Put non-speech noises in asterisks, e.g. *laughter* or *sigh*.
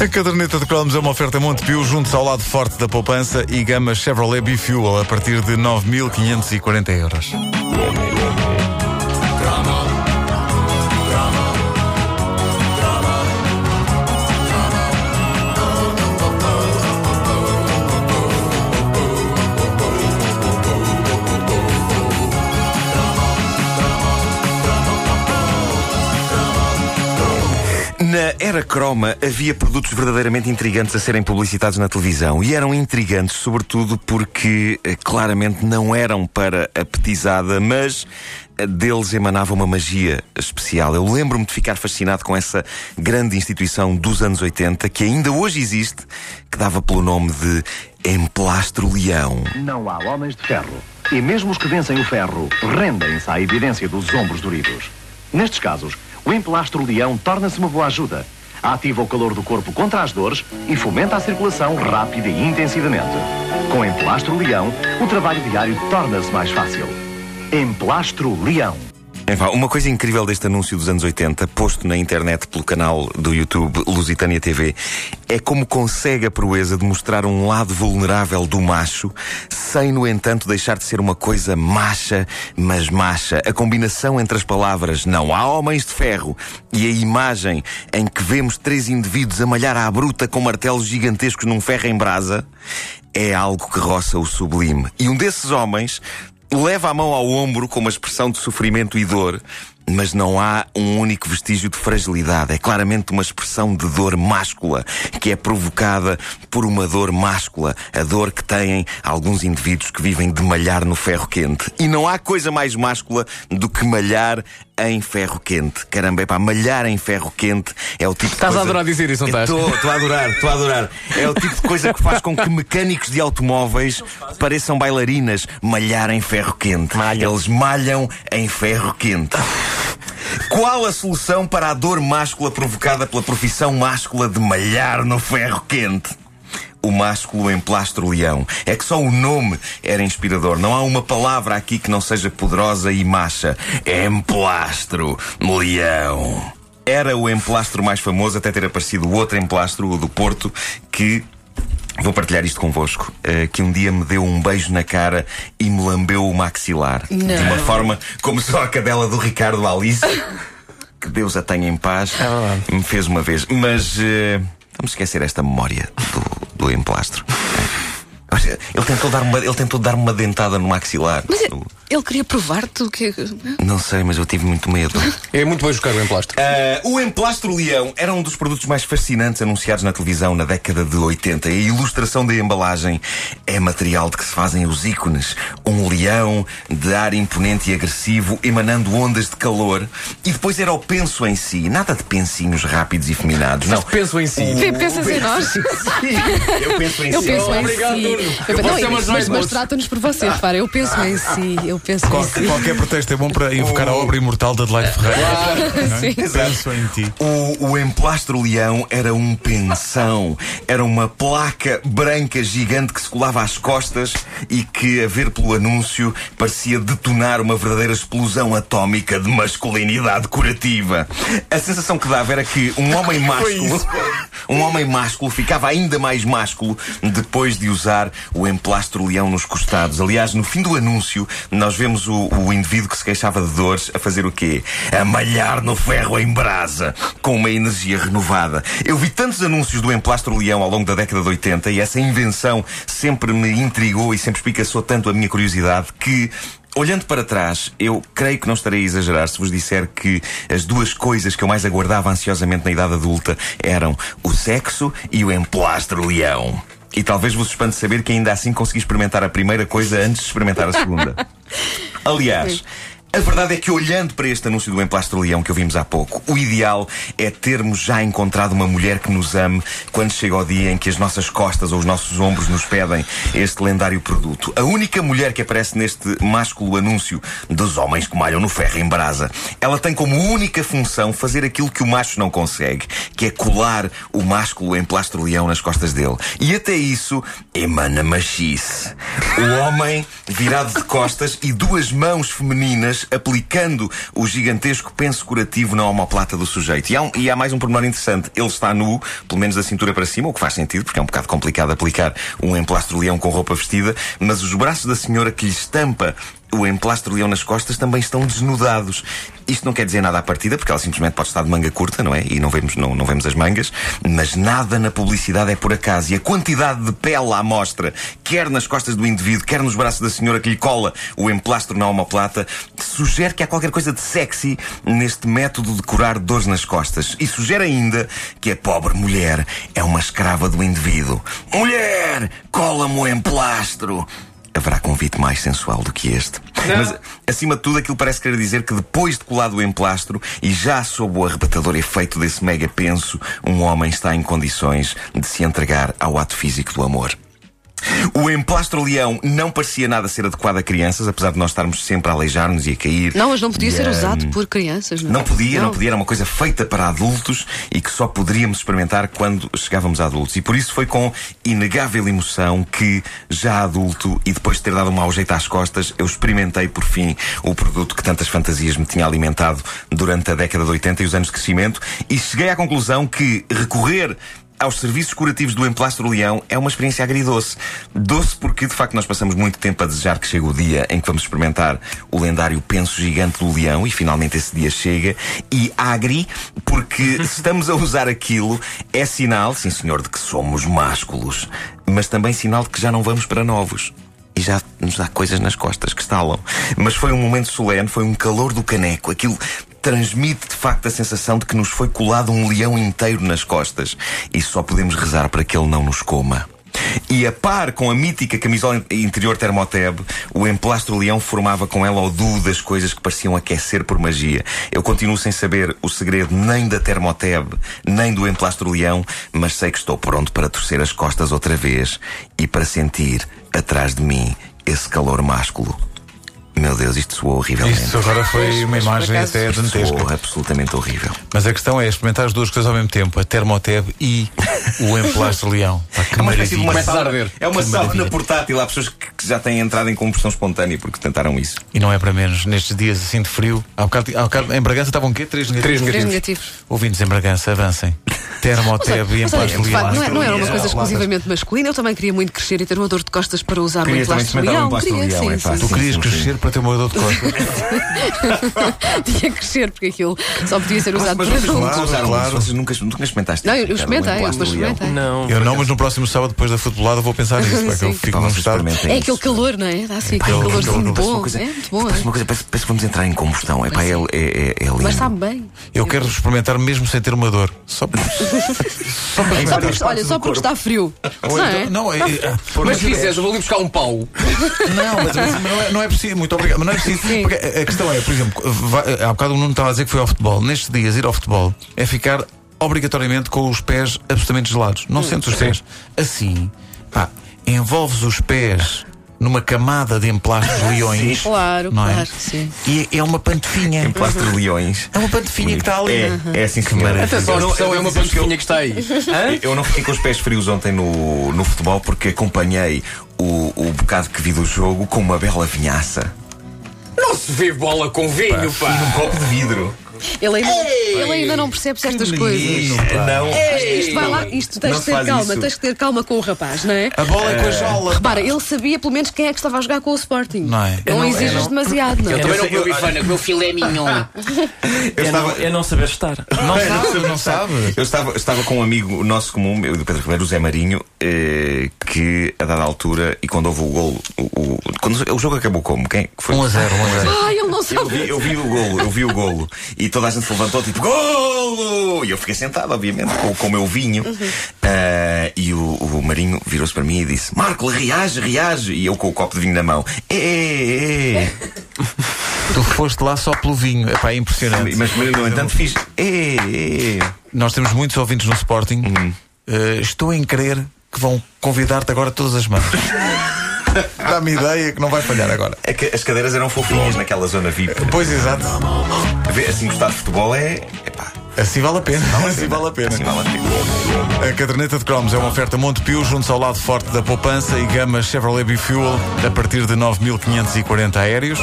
A caderneta de cromos é uma oferta Montepio junto ao lado forte da poupança e gama Chevrolet B-Fuel a partir de 9.540 euros. Era croma havia produtos verdadeiramente intrigantes a serem publicitados na televisão e eram intrigantes sobretudo porque eh, claramente não eram para a petizada, mas eh, deles emanava uma magia especial. Eu lembro-me de ficar fascinado com essa grande instituição dos anos 80 que ainda hoje existe, que dava pelo nome de Emplastro Leão. Não há homens de ferro. E mesmo os que vencem o ferro rendem-se à evidência dos ombros doridos. Nestes casos, o emplastro leão torna-se uma boa ajuda. Ativa o calor do corpo contra as dores e fomenta a circulação rápida e intensivamente. Com emplastro leão, o trabalho diário torna-se mais fácil. Emplastro leão. Uma coisa incrível deste anúncio dos anos 80, posto na internet pelo canal do YouTube Lusitânia TV, é como consegue a proeza de mostrar um lado vulnerável do macho, sem, no entanto, deixar de ser uma coisa macha, mas macha. A combinação entre as palavras não há homens de ferro e a imagem em que vemos três indivíduos a malhar à bruta com martelos gigantescos num ferro em brasa é algo que roça o sublime. E um desses homens leva a mão ao ombro com uma expressão de sofrimento e dor, mas não há um único vestígio de fragilidade. É claramente uma expressão de dor máscula, que é provocada por uma dor máscula, a dor que têm alguns indivíduos que vivem de malhar no ferro quente. E não há coisa mais máscula do que malhar em ferro quente. Caramba, é para malhar em ferro quente é o tipo Estás de coisa... a adorar dizer isso, não estás? Estou a adorar, estou a adorar. É o tipo de coisa que faz com que mecânicos de automóveis pareçam bailarinas malhar em ferro quente. Eles malham em ferro quente. Qual a solução para a dor máscula provocada pela profissão máscula de malhar no ferro quente? O másculo em plastro leão. É que só o nome era inspirador. Não há uma palavra aqui que não seja poderosa e macha. Emplastro leão. Era o emplastro mais famoso até ter aparecido o outro emplastro, o do Porto, que Vou partilhar isto convosco. Uh, que um dia me deu um beijo na cara e me lambeu o maxilar. Não. De uma forma como só a cadela do Ricardo Alice. *laughs* que Deus a tenha em paz. É me fez uma vez. Mas uh, vamos esquecer esta memória do, do emplastro. Ele tentou dar uma, ele tentou dar uma dentada no maxilar. Mas é- ele queria provar-te o que. Não sei, mas eu tive muito medo. *laughs* É muito bem buscar o emplastro. Uh, o emplastro leão era um dos produtos mais fascinantes anunciados na televisão na década de 80 e a ilustração da embalagem é material de que se fazem os ícones. Um leão de ar imponente e agressivo emanando ondas de calor e depois era o penso em si. Nada de pensinhos rápidos e feminados. Não. penso em si. Vê, pensas em nós? Sim, *laughs* eu penso em Eu si. penso em Obrigado, si. Eu, Eu não, mais mas, mas noite. trata-nos por você, repara. Eu penso em *laughs* si. Eu penso em si. qualquer pretexto é bom para invocar a obra imortal de Adelaide Ferreira. Não é? Sim. Penso em ti. O, o emplastro leão era um pensão. Era uma placa branca gigante que se colava às costas e que, a ver pelo anúncio, parecia detonar uma verdadeira explosão atómica de masculinidade curativa. A sensação que dava era que um homem *laughs* másculo, um homem másculo ficava ainda mais másculo depois de usar o emplastro leão nos costados. Aliás, no fim do anúncio, nós vemos o, o indivíduo que se queixava de dores a fazer o quê? A malhar no ferro em brasa, com uma energia renovada. Eu vi tantos anúncios do emplastro leão ao longo da década de 80 e essa invenção sempre me intrigou e sempre espicaçou tanto a minha curiosidade que. Olhando para trás, eu creio que não estarei a exagerar se vos disser que as duas coisas que eu mais aguardava ansiosamente na idade adulta eram o sexo e o emplastro leão. E talvez vos espante saber que ainda assim consegui experimentar a primeira coisa antes de experimentar a segunda. *laughs* Aliás, a verdade é que olhando para este anúncio do Emplastro Leão que ouvimos há pouco, o ideal é termos já encontrado uma mulher que nos ame quando chega o dia em que as nossas costas ou os nossos ombros nos pedem este lendário produto. A única mulher que aparece neste másculo anúncio dos homens que malham no ferro em brasa, ela tem como única função fazer aquilo que o macho não consegue, que é colar o másculo em plastro-leão nas costas dele. E até isso emana machice. O homem virado de costas e duas mãos femininas aplicando o gigantesco penso curativo na omoplata do sujeito. E há, um- e há mais um pormenor interessante. Ele está nu, pelo menos da cintura para cima, o que faz sentido, porque é um bocado complicado aplicar um emplastro-leão com roupa vestida, mas os braços da senhora que lhe estampa o emplastro-leão nas costas também estão desnudados. Isto não quer dizer nada à partida, porque ela simplesmente pode estar de manga curta, não é? E não vemos, não, não vemos as mangas, mas nada na publicidade é por acaso. E a quantidade de pele à mostra, quer nas costas do indivíduo, quer nos braços da senhora que lhe cola o emplastro na omoplata, sugere que há qualquer coisa de sexy neste método de curar dores nas costas. E sugere ainda que a pobre mulher é uma escrava do indivíduo. Mulher, cola-me o emplastro. Haverá convite mais sensual do que este. Mas, acima de tudo, aquilo parece querer dizer que depois de colado o emplastro e já sob o arrebatador efeito desse mega penso, um homem está em condições de se entregar ao ato físico do amor. O emplastro-leão não parecia nada ser adequado a crianças, apesar de nós estarmos sempre a aleijar-nos e a cair. Não, mas não podia E, ser ah, usado por crianças, não? Não podia, não. podia, era uma coisa feita para adultos e que só poderíamos experimentar quando chegávamos a adultos. E por isso foi com inegável emoção que, já adulto e depois de ter dado um mau jeito às costas, eu experimentei por fim o produto que tantas fantasias me tinha alimentado durante a década de 80 e os anos de crescimento e cheguei à conclusão que recorrer aos serviços curativos do Emplastro Leão é uma experiência agridoce. Doce porque, de facto, nós passamos muito tempo a desejar que chegue o dia em que vamos experimentar o lendário penso gigante do leão e finalmente esse dia chega. E agri porque se *laughs* estamos a usar aquilo é sinal, sim senhor, de que somos másculos, mas também sinal de que já não vamos para novos. E já nos dá coisas nas costas que estalam. Mas foi um momento solene, foi um calor do caneco. Aquilo transmite de facto a sensação de que nos foi colado um leão inteiro nas costas. E só podemos rezar para que ele não nos coma. E a par com a mítica camisola interior Termoteb, o emplastro leão formava com ela o duo das coisas que pareciam aquecer por magia. Eu continuo sem saber o segredo nem da Termoteb, nem do emplastro leão, mas sei que estou pronto para torcer as costas outra vez e para sentir atrás de mim esse calor másculo. Meu Deus, isto soou horrivelmente. Isto agora foi uma imagem acaso, até dantesca. Soou absolutamente horrível. Mas a questão é experimentar as duas coisas ao mesmo tempo: a Termoteb e o *laughs* emplastro leão. Pá, que É uma espécie de uma maravilha. Começa a sauna, arder. é uma sauna portátil. Há pessoas que que já têm entrado em combustão espontânea porque tentaram isso. E não é para menos, nestes dias assim de frio. Há bocado, há bocado em Bragança estavam o quê? Três negativos. Três Três negativos. Ouvintes em Bragança, avancem. Termoteb e emplastro de facto, não, é- leão. não era uma Latas. coisa exclusivamente masculina. Eu também queria muito crescer e ter uma dor de costas para usar o emplastro leão. leão, é sim, pá. sim, Tu querias crescer para ter uma dor de costas? *laughs* Tinha que crescer, porque aquilo só podia ser usado Mas para vocês adultos. claro. isso? Vocês nunca, nunca experimentaste? Não, eu experimentei, eu experimentei. Não. Eu não, mas no próximo sábado, depois da futebolada, vou pensar nisso. *laughs* Para que eu fico num estado. É aquele calor, não é? Dá assim aquele calorzinho uma bom. É muito bom. Parece, uma coisa, parece, parece que vamos entrar em combustão. É, pá, é, é, é, é lindo. Mas sabe bem. Eu quero experimentar mesmo sem ter uma dor. Só para. *laughs* Só para Só experimentar. porque, olha, só porque está frio. Não então- é? é, Mas se fizeres, eu vou ali buscar um pau. Não, mas, não, é, não é preciso, muito obrigado. Mas não é preciso. Sim. Porque a questão é, por exemplo, vai, há bocado o Nuno estava a dizer que foi ao futebol. Nestes dias, ir ao futebol é ficar obrigatoriamente com os pés absolutamente gelados. Não sentes os pés. Assim, pá, envolves os pés numa camada de emplastros *laughs* leões. Claro, não é? claro, sim. E é uma pantofinha. Emplastro de leões. É uma pantofinha que está ali. É, é assim que maravilha. Atenção, não- é uma pantofinha que está aí. Eu não fiquei com os pés frios ontem no, no futebol porque acompanhei o, o bocado que vi do jogo com uma bela vinhaça. Não se vê bola com vinho, E num pá. copo de vidro. Ele ainda, ele ainda não percebe certas coisas. Não. Isto vai lá, isto tens Não de ter calma, isso. tens de ter calma com o rapaz, não é? A bola é com a jaula. Repara, ele sabia pelo menos quem é que estava a jogar com o Sporting. Não é? Eu Não, não- eu exijas não- demasiado, não é? Eu também não eu- bifana, com o meu filé mignon. *laughs* Eu É estava, não, é não saber estar. Não sabe, não sabe. eu estava, estava com um amigo nosso comum, eu, do Pedro Ribeiro, o Zé Marinho, eh, que a dada altura, e quando houve o golo, o, o- quando o jogo acabou como? Quem que foi? 1 a 0, 1 a 0. Ai, ele não Eu sabe. vi, eu vi o golo, eu vi o golo e toda a gente se levantou tipo golo! E eu fiquei sentado, obviamente, com, com o meu vinho. Ah, e o, o Marinho virou-se para mim e disse: Marco, reage, reage! E eu com o copo de vinho na mão: É, é, é. *laughs* Tu foste lá só pelo vinho. Epá, é impressionante. Mas, mas, no entanto, fiz: É, é. Nós temos muitos ouvintes no Sporting. Eh, estou em crer que vão convidar-te agora todas as mãos. *laughs* *laughs* Dá-me ideia que não vai falhar agora. É que as cadeiras eram fofinhas naquela zona VIP. Pois exato. Assim gostar de futebol é. Epá, Assim vale a pena. Assim vale a pena. Assim vale a pena. A caderneta de cromos é uma oferta Montepio junto ao lado forte da poupança e gama Chevrolet Bifuel a partir de 9.540 aéreos.